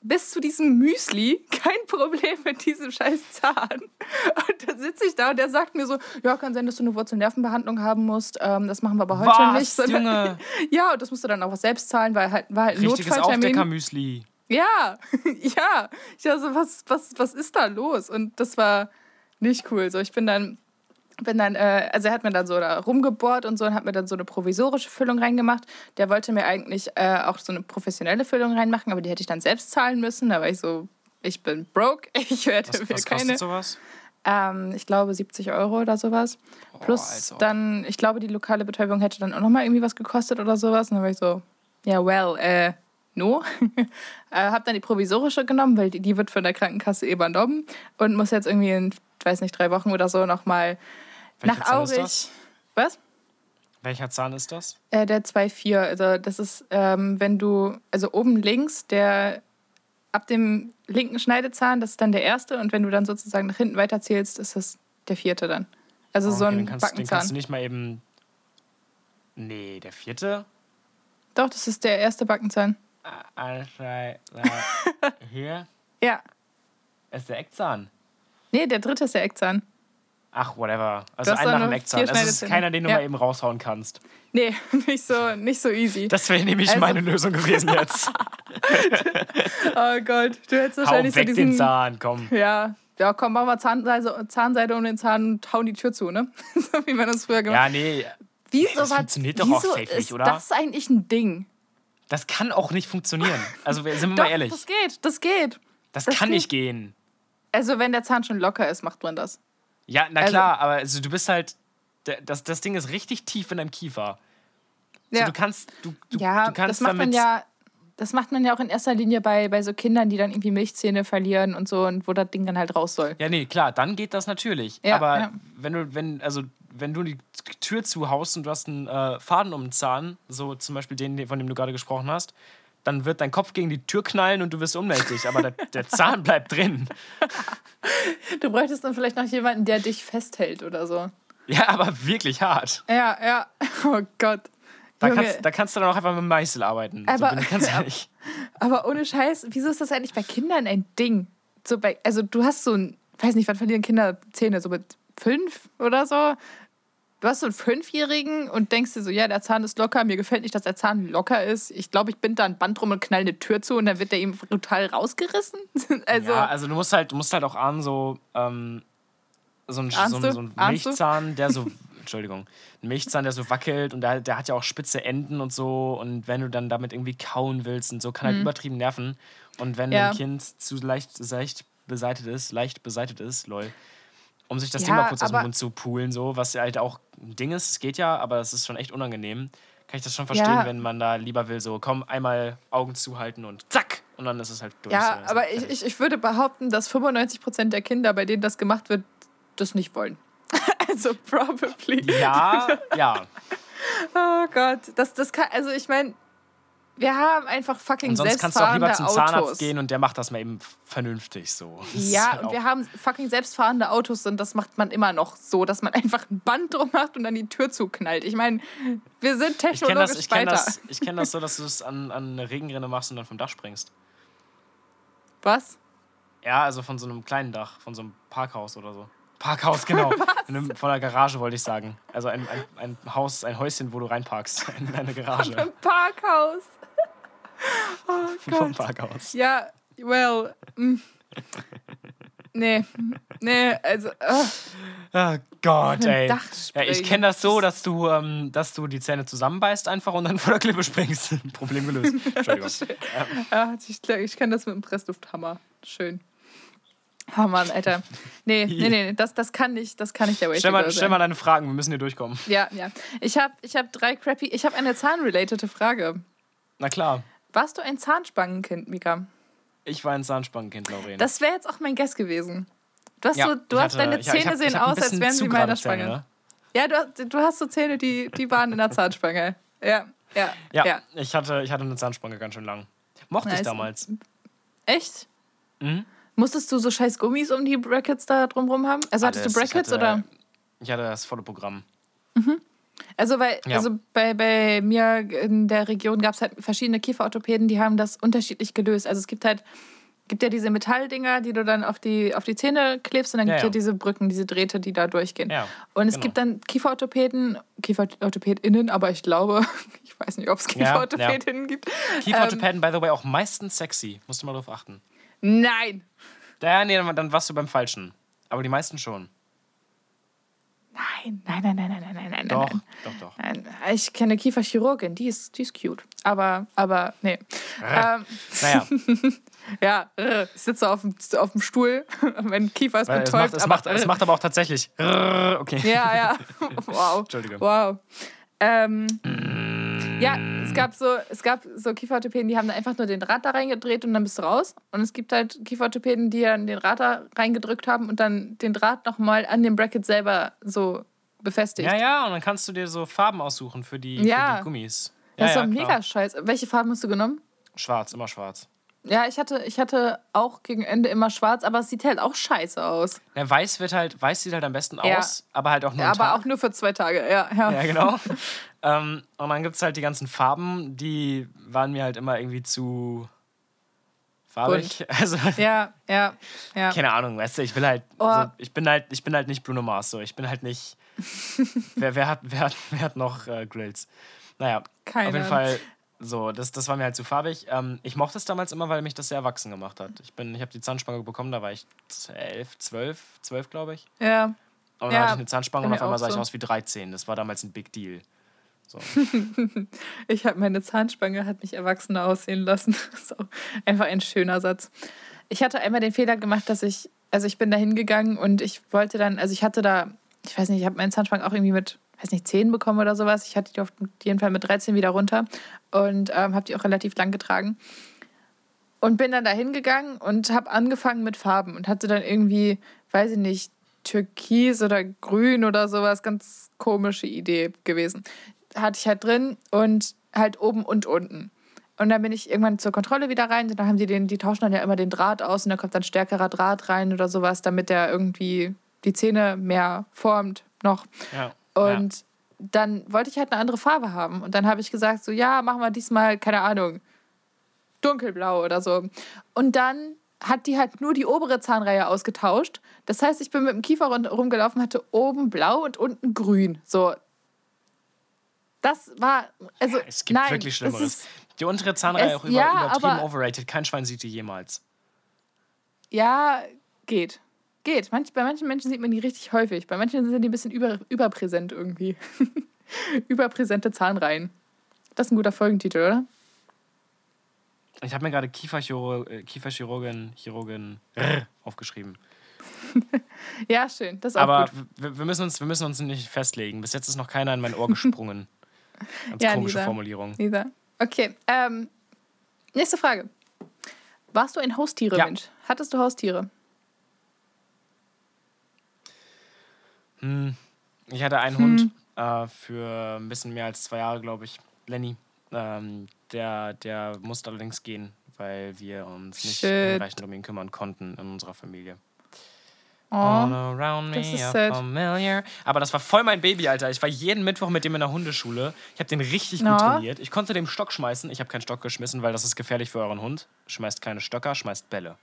bis zu diesem Müsli kein Problem mit diesem scheiß Zahn. Und dann sitze ich da und der sagt mir so, ja, kann sein, dass du eine Wurzelnervenbehandlung haben musst. Ähm, das machen wir aber heute Was, nicht. sondern- Junge? Ja, und das musst du dann auch selbst zahlen, weil halt war halt ein Richtiges Notfalltermin. Aufdeckermüsli. Ja, ja. Ich war so, was, was, was ist da los? Und das war nicht cool. So, ich bin dann, bin dann, äh, also er hat mir dann so da rumgebohrt und so und hat mir dann so eine provisorische Füllung reingemacht. Der wollte mir eigentlich äh, auch so eine professionelle Füllung reinmachen, aber die hätte ich dann selbst zahlen müssen. Da war ich so, ich bin broke, ich werde Was, mir was keine. kostet sowas? Ähm, ich glaube 70 Euro oder sowas. Plus als ob. dann, ich glaube, die lokale Betäubung hätte dann auch nochmal irgendwie was gekostet oder sowas. Und dann war ich so, ja, well, äh, no. äh, hab dann die provisorische genommen, weil die, die wird von der Krankenkasse übernommen und muss jetzt irgendwie in, weiß nicht, drei Wochen oder so nochmal Welcher nach Aurich. Was? Welcher Zahn ist das? Äh, der 2,4. Also das ist, ähm, wenn du, also oben links, der ab dem linken Schneidezahn, das ist dann der erste. Und wenn du dann sozusagen nach hinten weiterzählst, ist das der vierte dann. Also Oh, so okay, ein den kannst, den kannst du Backenzahn. nicht mal eben. Nee, der vierte? Doch, das ist der erste Backenzahn. Hier Ja. ist der Eckzahn. Nee, der dritte ist der Eckzahn. Ach, whatever. Also doch nach dem Eckzahn. es ist keiner, den du Ja. mal eben raushauen kannst. Nee, nicht so, nicht so easy. Das wäre nämlich Also- meine Lösung gewesen jetzt. oh Gott, du hättest Hau wahrscheinlich weg so diesen... den Zahn, komm. Ja, ja, komm, machen wir Zahnseide, Zahnseide um den Zahn und hauen die Tür zu, ne? so wie man das früher gemacht hat. Ja, nee, Wieso das funktioniert doch auch safe nicht, ist oder? das eigentlich ein Ding? das kann auch nicht funktionieren. Also wir- sind wir Doch, mal ehrlich. das geht, das geht. Das, das kann geht. nicht gehen. Also wenn der Zahn schon locker ist, macht man das. Ja, na Also- klar, aber also, du bist halt. Das, das Ding ist richtig tief in deinem Kiefer. So, Ja. du kannst. Du, du, Ja, du kannst das macht damit. man ja. Das macht man ja auch in erster Linie bei, bei so Kindern, die dann irgendwie Milchzähne verlieren und so und wo das Ding dann halt raus soll. Ja, nee, klar, dann geht das natürlich. Ja, aber ja. wenn du, wenn, also wenn du die Tür zuhaust und du hast einen äh, Faden um den Zahn, so zum Beispiel den, von dem du gerade gesprochen hast, dann wird dein Kopf gegen die Tür knallen und du wirst ohnmächtig. Aber der, der Zahn bleibt drin. Du bräuchtest dann vielleicht noch jemanden, der dich festhält oder so. Ja, aber wirklich hart. Ja, ja. Oh Gott. Da kannst, da kannst du dann auch einfach mit dem Meißel arbeiten. so Aber- ich ganz ehrlich. aber ohne Scheiß, wieso ist das eigentlich bei Kindern ein Ding? So bei, also du hast so ein, weiß nicht, wann verlieren Kinder Zähne? So mit fünf oder so? Du hast so einen Fünfjährigen und denkst dir so, ja, der Zahn ist locker, mir gefällt nicht, dass der Zahn locker ist. Ich glaube, ich bin da ein Band drum und knall eine Tür zu und dann wird der ihm brutal rausgerissen. also, ja, also du musst halt, du musst halt auch ahnen, so, ähm, so ein, so so ein? Milchzahn, der so, Entschuldigung, ein Milchzahn, der so wackelt und der, der hat ja auch spitze Enden und so und wenn du dann damit irgendwie kauen willst und so, kann halt übertrieben nerven. Und wenn Mhm. Ja. ein Kind zu leicht, leicht beseitet ist, leicht beseitet ist, lol, um sich das Ja, mal kurz aus dem Mund zu poolen, so, was halt auch ein Ding ist, es geht ja, aber es ist schon echt unangenehm. Kann ich das schon verstehen, Ja. wenn man da lieber will, so komm, einmal Augen zuhalten und zack, und dann ist es halt durch. ja, so, aber ich, ich, ich würde behaupten, dass 95% der Kinder, bei denen das gemacht wird, das nicht wollen. also probably. Ja, ja. Oh Gott, das, das kann, also ich meine, wir haben einfach fucking Und sonst kannst du auch lieber zum Autos. Zahnarzt gehen und der macht das mal eben vernünftig so. Ja, halt und wir haben fucking selbstfahrende Autos und das macht man immer noch so, dass man einfach ein Band drum macht und dann die Tür zuknallt. Ich meine, wir sind ich kenne technologisch das, ich kenn weiter. das, ich kenn das so, dass du es an, an eine Regenrinne machst und dann vom Dach springst. Was? Ja, also von so einem kleinen Dach, von so einem Parkhaus oder so. Parkhaus, genau. In einem, von der Garage wollte ich sagen. Also ein, ein, ein Haus, ein Häuschen, wo du reinparkst. In eine Garage. Ein Parkhaus. Oh Vom Gott. Parkhaus. Ja, well. mm. Nee, nee, also. Uh, Oh Gott, ey. Ja, ich kenne das so, dass du, ähm, dass du die Zähne zusammenbeißt einfach und dann von der Klippe springst. Problem gelöst. Entschuldigung. ja, ich, ich kenne das mit dem Presslufthammer. Schön. Oh Mann, Alter. Nee, nee, nee, das, das kann nicht, das kann nicht der Way Stell mal, stell sein. mal deine Fragen, wir müssen hier durchkommen. Ja, ja. Ich habe ich hab drei crappy. Ich habe eine zahnrelatete Frage. Na klar, Warst du ein Zahnspangenkind, Mika? ich war ein Zahnspangenkind, Lauren. Das wäre jetzt auch mein Guess gewesen. Du hast, Ja, so, du ich hast hatte- deine ich- ich hab- Zähne ich sehen hab ein aus, als wären sie meiner gerade Zähne, Spange. ne? Ja, du, hast- du hast so Zähne, die, die waren in der Zahnspange. Ja, ja, Ja, ja. Ich, hatte, ich hatte eine Zahnspange ganz schön lang. Mochte ich Nice. damals. Echt? Mhm. Musstest du so scheiß Gummis um die Brackets da drumrum haben? Also hattest Alles. du Brackets ich hatte, oder? Ich hatte das volle Programm. Also, weil, Ja. also bei, bei mir in der Region gab es halt verschiedene Kieferorthopäden, die haben das unterschiedlich gelöst. Also es gibt halt, gibt ja diese Metalldinger, die du dann auf die, auf die Zähne klebst und dann Ja, gibt es ja ja. diese Brücken, diese Drähte, die da durchgehen. Und es genau. gibt dann Kieferorthopäden, KieferorthopädInnen, aber ich glaube, ich weiß nicht, ob es. KieferorthopädInnen gibt. Kieferorthopäden, by the way, auch meistens sexy. Musst du mal drauf achten. Nein! Ja, nee, dann warst du beim Falschen. Aber die meisten schon. Nein, nein, nein, nein, nein, nein, nein, nein, Doch, nein. doch, doch. Nein, ich kenne Kieferchirurgin, die ist, die ist cute. Aber, aber, nee. Ähm, Naja, ja, äh, ich sitze auf dem, auf dem Stuhl, mein Kiefer ist weil es, betäubt. macht, es, aber, macht, es macht aber auch tatsächlich. Okay. Ja, ja. Wow. Entschuldige. Wow. Ähm, ja, es gab so, es gab so Kieferorthopäden, die haben da einfach nur den Draht da reingedreht und dann bist du raus. Und es gibt halt Kieferorthopäden, die dann den Draht da reingedrückt haben und dann den Draht nochmal an dem Bracket selber so befestigt. Ja, ja, und dann kannst du dir so Farben aussuchen für die, Ja. für die Gummis. das ist ja, doch ja, mega scheiße. Welche Farben hast du genommen? Schwarz, immer schwarz. Ja, ich hatte, ich hatte auch gegen Ende immer schwarz, aber es sieht halt auch scheiße aus. Ja, weiß wird halt, weiß sieht halt am besten Ja. aus, aber halt auch nur Ja, aber Tag. auch nur für zwei Tage, ja. ja. Ja, genau. ähm, und dann gibt es halt die ganzen Farben, die waren mir halt immer irgendwie zu farbig. Also, Ja, ja, ja. keine Ahnung, weißt du, ich will halt, Oh. also, ich bin halt, ich bin halt nicht Bruno Mars, so. Ich bin halt nicht. wer, wer, hat, wer, hat, wer hat noch äh, Grills? Naja, Keine. auf jeden Fall, so, das, das war mir halt zu farbig. Ähm, ich mochte es damals immer, weil mich das sehr erwachsen gemacht hat. Ich, bin- ich habe die Zahnspange bekommen, da war ich elf, zwölf, zwölf, glaube ich. Ja. Und dann Ja, hatte ich eine Zahnspange und auf einmal sah ich so. aus wie 13. Das war damals ein Big Deal. So. Ich habe meine Zahnspange hat mich erwachsener aussehen lassen. Das ist auch einfach ein schöner Satz. Ich hatte einmal den Fehler gemacht, dass ich, also ich bin da hingegangen und ich wollte dann, also ich hatte da, ich weiß nicht, ich habe meinen Zahnspange auch irgendwie mit, weiß nicht, 10 bekommen oder sowas. Ich hatte die auf jeden Fall mit 13 wieder runter und ähm, habe die auch relativ lang getragen. Und bin dann da hingegangen und habe angefangen mit Farben und hatte dann irgendwie, weiß ich nicht, Türkis oder Grün oder sowas. Ganz komische Idee gewesen. Hatte ich halt drin und halt oben und unten. Und dann bin ich irgendwann zur Kontrolle wieder rein. Und dann haben die den, die tauschen dann ja immer den Draht aus und da kommt dann stärkerer Draht rein oder sowas, damit der irgendwie die Zähne mehr formt noch. Ja. Und dann wollte ich halt eine andere Farbe haben. Und dann habe ich gesagt, so, ja, machen wir diesmal, keine Ahnung, dunkelblau oder so. Und dann hat die halt nur die obere Zahnreihe ausgetauscht. Das heißt, ich bin mit dem Kiefer rumgelaufen, hatte oben blau und unten grün. So. Das war, also, Es gibt nein, wirklich Schlimmeres. ist- Die untere Zahnreihe Es- auch über, ja, übertrieben aber- overrated. Kein Schwein sieht die jemals. Ja, geht. Geht. Manch, bei manchen Menschen sieht man die richtig häufig. Bei manchen sind die ein bisschen über, überpräsent irgendwie. Überpräsente Zahnreihen. Das ist ein guter Folgentitel, oder? Ich habe mir gerade äh, Kieferchirurgin Chirurgin R aufgeschrieben. Ja, schön. Das ist auch Aber gut. wir, wir, müssen uns, wir müssen uns nicht festlegen. Bis jetzt ist noch keiner in mein Ohr gesprungen. Ganz Ja, komische Lisa. Formulierung. Lisa. Okay. Ähm, nächste Frage. Warst du ein Haustiere-Mensch? Hattest du Haustiere? Hm. Ich hatte einen Hund äh, für ein bisschen mehr als zwei Jahre, glaube ich. Lenny. Ähm, der, der musste allerdings gehen, weil wir uns nicht hinreichend um ihn kümmern konnten in unserer Familie. Oh. All around das me sad. familiar. Aber das war voll mein Baby, Alter. Ich war jeden Mittwoch mit dem in der Hundeschule. Ich habe den richtig gut Ja. trainiert. Ich konnte dem Stock schmeißen. Ich habe keinen Stock geschmissen, weil das ist gefährlich für euren Hund. Schmeißt keine Stöcker, schmeißt Bälle.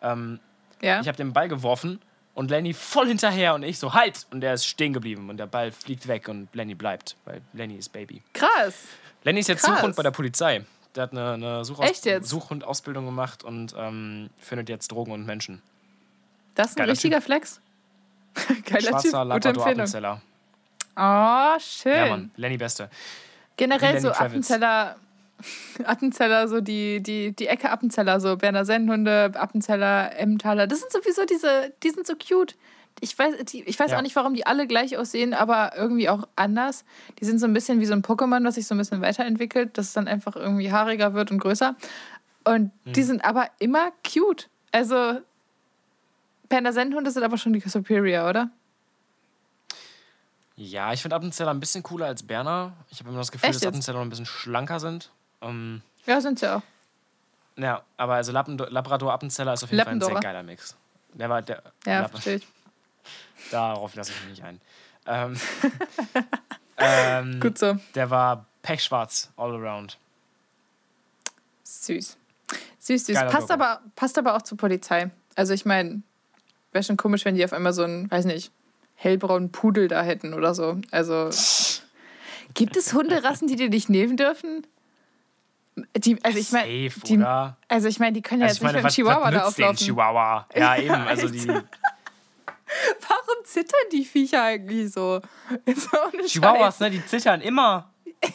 Ähm, Ja. ich habe den Ball geworfen und Lenny voll hinterher und ich so, halt! Und der ist stehen geblieben und der Ball fliegt weg und Lenny bleibt, weil Lenny ist Baby. Krass. Lenny ist jetzt Krass. Suchhund bei der Polizei. Der hat eine, eine Suchaus? Suchhundausbildung gemacht und ähm, findet jetzt Drogen und Menschen. Das ist ein Geiler richtiger Flex. Geiler Schwarzer Typ. Labrador. Appenzeller. Oh, schön. Ja, Mann. Lenny Beste. Generell Lenny so Kravitz. Appenzeller, Appenzeller, so die, die, die Ecke Appenzeller, so Berner Sennhunde, Appenzeller, Emmentaler. Das sind sowieso diese, die sind so cute. Ich weiß, die, ich weiß Ja. auch nicht, warum die alle gleich aussehen, aber irgendwie auch anders. Die sind so ein bisschen wie so ein Pokémon, was sich so ein bisschen weiterentwickelt, das dann einfach irgendwie haariger wird und größer. Und Hm. die sind aber immer cute. Also, Berner Sennhunde sind aber schon die Superior, oder? Ja, ich finde Appenzeller ein bisschen cooler als Berner. Ich habe immer das Gefühl, Echt dass? Appenzeller noch ein bisschen schlanker sind. Ähm, Ja, sind sie auch. ja, aber also Lappendo Labrador Appenzeller ist auf jeden Fall ein sehr geiler Mix. Der war der. Ja, verstehe ich. Darauf lasse ich mich nicht ein. Ähm, ähm, Gut so. Der war pechschwarz, all around. Süß. Süß, süß. Geiler Passt aber, passt aber auch zur Polizei. Also ich meine, wäre schon komisch, wenn die auf einmal so einen, weiß nicht, hellbraunen Pudel da hätten oder so. Also gibt es Hunderassen, die dir nicht nehmen dürfen? Die, also ich meine, die, also ich meine, die können ja Also jetzt nicht mit dem Chihuahua was da auflaufen. Chihuahua. Ja, eben. Also die Warum zittern die Viecher eigentlich so? Eine Chihuahuas, Scheiß. ne, die zittern immer.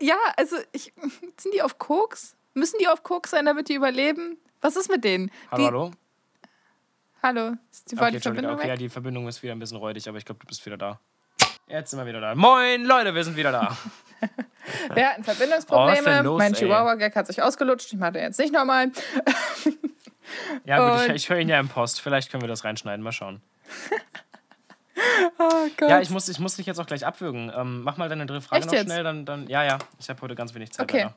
Ja, also ich, sind die auf Koks? Müssen die auf Koks sein, damit die überleben? Was ist mit denen? Hallo, die, hallo? Hallo, ist die, Okay, die. Verbindung Okay, ja, weg? die Verbindung ist wieder ein bisschen räudig, aber ich glaube, du bist wieder da. Jetzt sind wir wieder da. Moin, Leute, wir sind wieder da. Wir hatten Verbindungsprobleme. los, mein? Chihuahua-Gag hat sich ausgelutscht. Ich mache den jetzt nicht nochmal. Ja, gut, ich, ich höre ihn ja im Post. Vielleicht können wir das reinschneiden. Mal schauen. Oh. Ja, ich muss, ich muss dich jetzt auch gleich abwürgen. Ähm, mach mal deine dritte Frage Echt noch jetzt? schnell. Dann, dann, ja, ja. Ich habe heute ganz wenig Zeit. Okay. leider.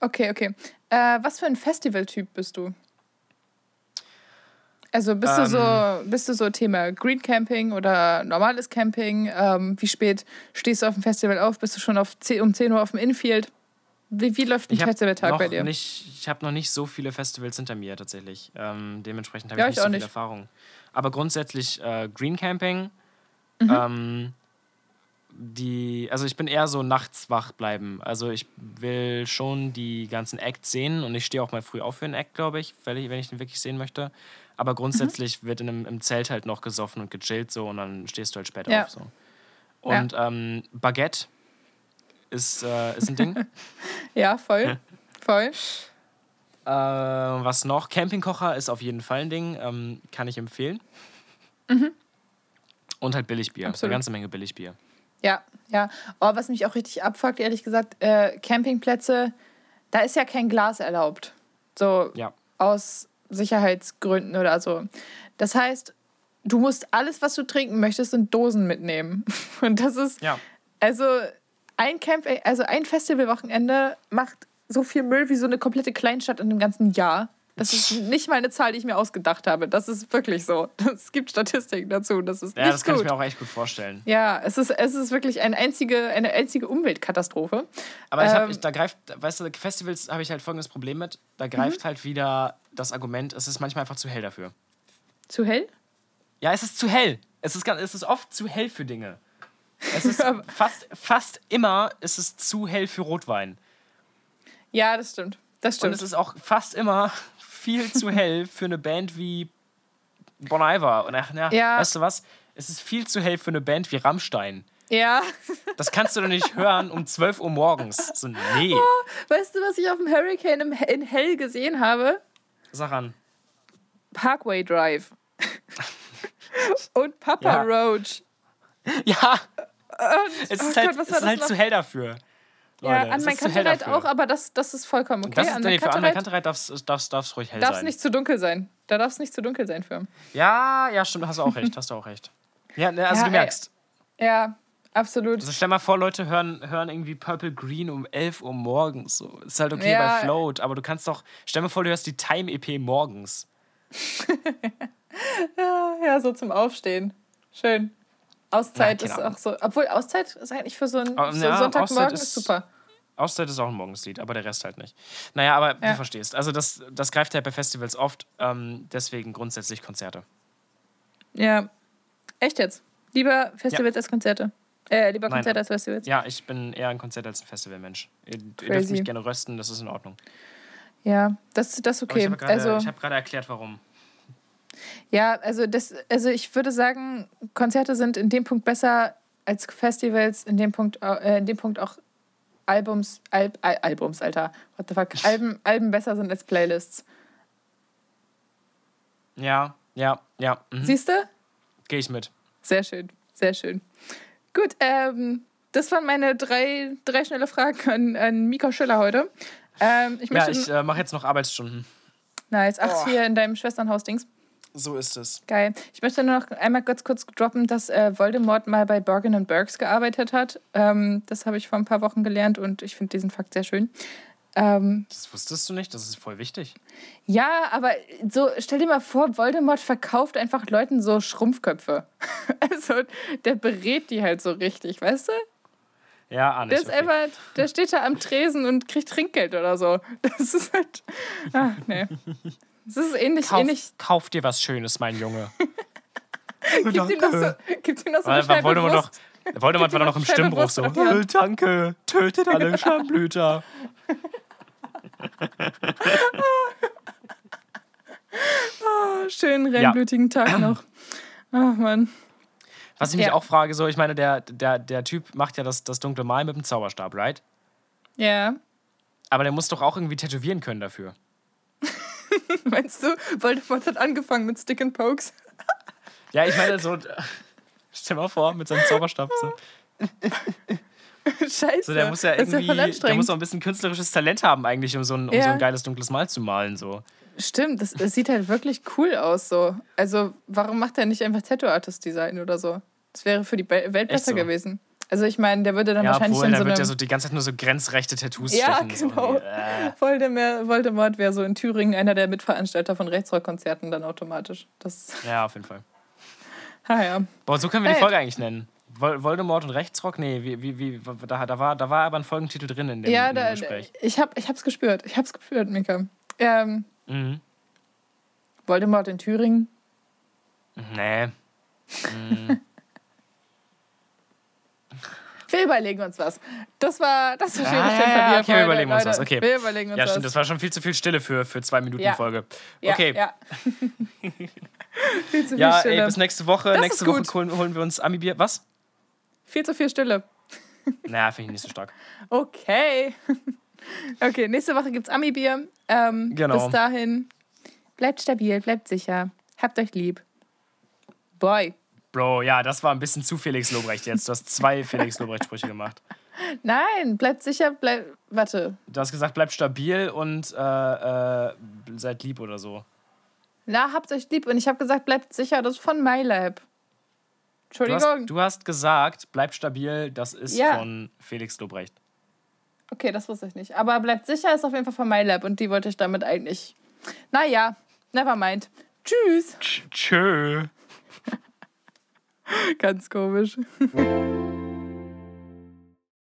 Okay, okay. Äh, was für ein Festivaltyp bist du? Also bist du Ähm. so, bist du so Thema Green Camping oder normales Camping? Ähm, wie spät stehst du auf dem Festival auf? Bist du schon auf 10, um 10 Uhr auf dem Infield? Wie, wie läuft ein habe Festivaltag bei dir? nicht, ich hab noch nicht so viele Festivals hinter mir tatsächlich. Ähm, dementsprechend habe Ja, ich nicht ich so viel nicht. Erfahrung. Aber grundsätzlich äh, Green Camping. Mhm. Ähm, die, also ich bin eher so nachts wach bleiben. Also ich will schon die ganzen Acts sehen und ich stehe auch mal früh auf für einen Act, glaube ich, wenn ich, wenn ich den wirklich sehen möchte. Aber grundsätzlich wird in einem, im Zelt halt noch gesoffen und gechillt so und dann stehst du halt später Ja. auf so. Und ähm, Baguette ist, äh, ist ein Ding. Ja, voll. voll. Äh, was noch? Campingkocher ist auf jeden Fall ein Ding. Ähm, kann ich empfehlen. Und halt Billigbier. Mhm. Absolut. Eine ganze Menge Billigbier. Ja, ja. Oh, was mich auch richtig abfuckt, ehrlich gesagt, äh, Campingplätze, da ist ja kein Glas erlaubt. So Ja. aus Sicherheitsgründen oder so. Das heißt, du musst alles, was du trinken möchtest, in Dosen mitnehmen. Und das ist, Ja. also ein Camp, also ein Festivalwochenende macht so viel Müll wie so eine komplette Kleinstadt in dem ganzen Jahr. Das ist nicht mal eine Zahl, die ich mir ausgedacht habe. Das ist wirklich so. Es gibt Statistiken dazu. Das ist Ja, nicht das kann gut. ich mir auch echt gut vorstellen. ja, es ist, es ist wirklich eine einzige, eine einzige Umweltkatastrophe. Aber ich hab, Ähm, ich, da greift, weißt du, Festivals habe ich halt folgendes Problem mit. Da Mhm. greift halt wieder das Argument, es ist manchmal einfach zu hell dafür. Zu hell? Ja, es ist zu hell. Es ist, es ist oft zu hell für Dinge. Es ist fast, fast immer ist es zu hell für Rotwein. Ja, das stimmt. Das Und stimmt. es ist auch fast immer viel zu hell für eine Band wie Bon Iver. Und ach, na, Ja. weißt du was? Es ist viel zu hell für eine Band wie Rammstein. ja. Das kannst du doch nicht hören um 12 Uhr morgens. So, nee. Weißt du, was ich auf dem Hurricane im, in Hell gesehen habe? Sag an. Parkway Drive. Und Papa Ja. Roach. Ja, Und, es oh ist halt, Gott, es ist halt noch? zu hell dafür. Ja, Leute, an mein Kantereit auch, aber das, das ist vollkommen okay. Das ist, an nee, mein für Anna Kantereit Kantereit darf es darf's ruhig hell darf es sein. nicht zu dunkel sein. Da darf es nicht zu dunkel sein für. Ja, ja, stimmt, hast du auch recht. Hast du auch recht. Ja, also Ja, du merkst. Ja, absolut. Also stell mal vor, Leute hören, hören irgendwie Purple Green um 11 Uhr morgens. So. Ist halt okay Ja. bei Float, aber du kannst doch. Stell mal vor, du hörst die Time-EP morgens. Ja, so zum Aufstehen. Schön. Auszeit Na, keine ist Ahnung. auch so. Obwohl, Auszeit ist eigentlich für so einen Ah, so ja, Sonntagmorgen Auszeit ist ist- super. Auszeit ist auch ein Morgenslied, aber der Rest halt nicht. Naja, aber Ja. du verstehst. Also das, das greift ja bei Festivals oft, ähm, deswegen grundsätzlich Konzerte. Ja. Echt jetzt? Lieber Festivals als Konzerte. Äh, lieber Nein. Konzerte als Festivals. Ja, ich bin eher ein Konzert als ein Festivalmensch. Ihr, ihr dürft mich gerne rösten, das ist in Ordnung. Ja, das, das ist Aber okay. ich habe gerade also, ich hab gerade erklärt, warum. Ja, also, das, also ich würde sagen, Konzerte sind in dem Punkt besser als Festivals, in dem Punkt, äh, in dem Punkt auch Albums, Al Al Albums, Alter. What the fuck? Alben, Alben besser sind als Playlists. Ja, ja, ja. Mhm. Siehst du? Gehe ich mit. Sehr schön, sehr schön. Gut, ähm, das waren meine drei, drei schnelle Fragen an, an Mika Schiller heute. Ähm, ich Ja, ich äh, mache jetzt noch Arbeitsstunden. nice. Ach, Oh. hier in deinem Schwesternhaus-Dings. So ist es. Geil. Ich möchte nur noch einmal ganz kurz droppen, dass äh, Voldemort mal bei Bergen Burks gearbeitet hat. Ähm, das habe ich vor ein paar Wochen gelernt und ich finde diesen Fakt sehr schön. Ähm, Das wusstest du nicht? Das ist voll wichtig. ja, aber so, stell dir mal vor, Voldemort verkauft einfach Leuten so Schrumpfköpfe. also, der berät die halt so richtig, weißt du? Ja, ah, Der ist einfach, der steht da am Tresen und kriegt Trinkgeld oder so. Das ist halt. Ach, nee. Das ist ähnlich, Kauf, ähnlich. kauf dir was Schönes, mein Junge. Gibt ihm noch so, gibt ihm noch so eine Weil, Scheibe Voldemort, noch. Voldemort war doch noch im Stimmbruch so. Hand. "Äh, danke, tötet alle Schamblüter. Oh, schönen rennblütigen Tag noch. Ach, Mann. Was ich mich Ja. auch frage, so, ich meine, der, der, der Typ macht ja das, das dunkle Mal mit dem Zauberstab, right? Ja. Aber der muss doch auch irgendwie tätowieren können dafür. Meinst du, Voldemort hat angefangen mit Stick and Pokes? Ja, ich meine, so. Stell mal vor, mit seinem Zauberstab. So. Scheiße. so der muss ja ja irgendwie. voll der muss auch ein bisschen künstlerisches Talent haben, eigentlich, um so ein, um Ja. so ein geiles dunkles Mal zu malen. So. Stimmt, das, das sieht halt wirklich cool aus so. Also, warum macht er nicht einfach Tattoo-Artist-Design oder so? Das wäre für die Welt besser so. gewesen. Also, ich meine, der würde dann Ja, wahrscheinlich obwohl, in so wird ja so die ganze Zeit nur so grenzrechte Tattoos Ja, stechen. genau. So. Äh. Voldemort, Voldemort wäre so in Thüringen einer der Mitveranstalter von Rechtsrockkonzerten dann automatisch. Das, Ja, auf jeden Fall. ah ja. Boah, so können wir die Ey. Folge eigentlich nennen. Vol Voldemort und Rechtsrock? Nee, wie, wie, wie, da, da, war, da war aber ein Folgentitel drin in dem, Ja, in dem da, Gespräch. ich, hab, ich hab's gespürt. Ich hab's gespürt, Mika. Ähm, Mhm. Voldemort in Thüringen. Nee. Wir überlegen uns was. Das war, das war Ah, schwierig ja, ja, okay, wir überlegen uns was, okay. Wir überlegen uns Ja, was. stimmt, das war schon viel zu viel Stille für, für zwei Minuten Ja. Folge. ja, Okay, ja, Ja. viel zu viel ey, Stille. bis nächste Woche. Das nächste Woche holen, holen wir uns Ami-Bier. Was? viel zu viel Stille. Naja, finde ich nicht so stark. Okay. Okay, nächste Woche gibt's Ami-Bier. Ähm, Genau. Bis dahin, bleibt stabil, bleibt sicher. Habt euch lieb. Boy. Bro, ja, das war ein bisschen zu Felix Lobrecht jetzt. Du hast zwei Felix Lobrecht-Sprüche gemacht. Nein, bleibt sicher, bleibt. Warte. Du hast gesagt, bleib stabil und äh, äh, seid lieb oder so. Na, habt euch lieb. Und ich habe gesagt, bleibt sicher, das ist von MyLab. Du Entschuldigung. hast, du hast gesagt, bleib stabil, das ist Ja. von Felix Lobrecht. Okay, das wusste ich nicht. Aber bleibt sicher ist auf jeden Fall von MyLab und die wollte ich damit eigentlich Naja, never mind. Tschüss. Tsch- Tschö. Ganz komisch.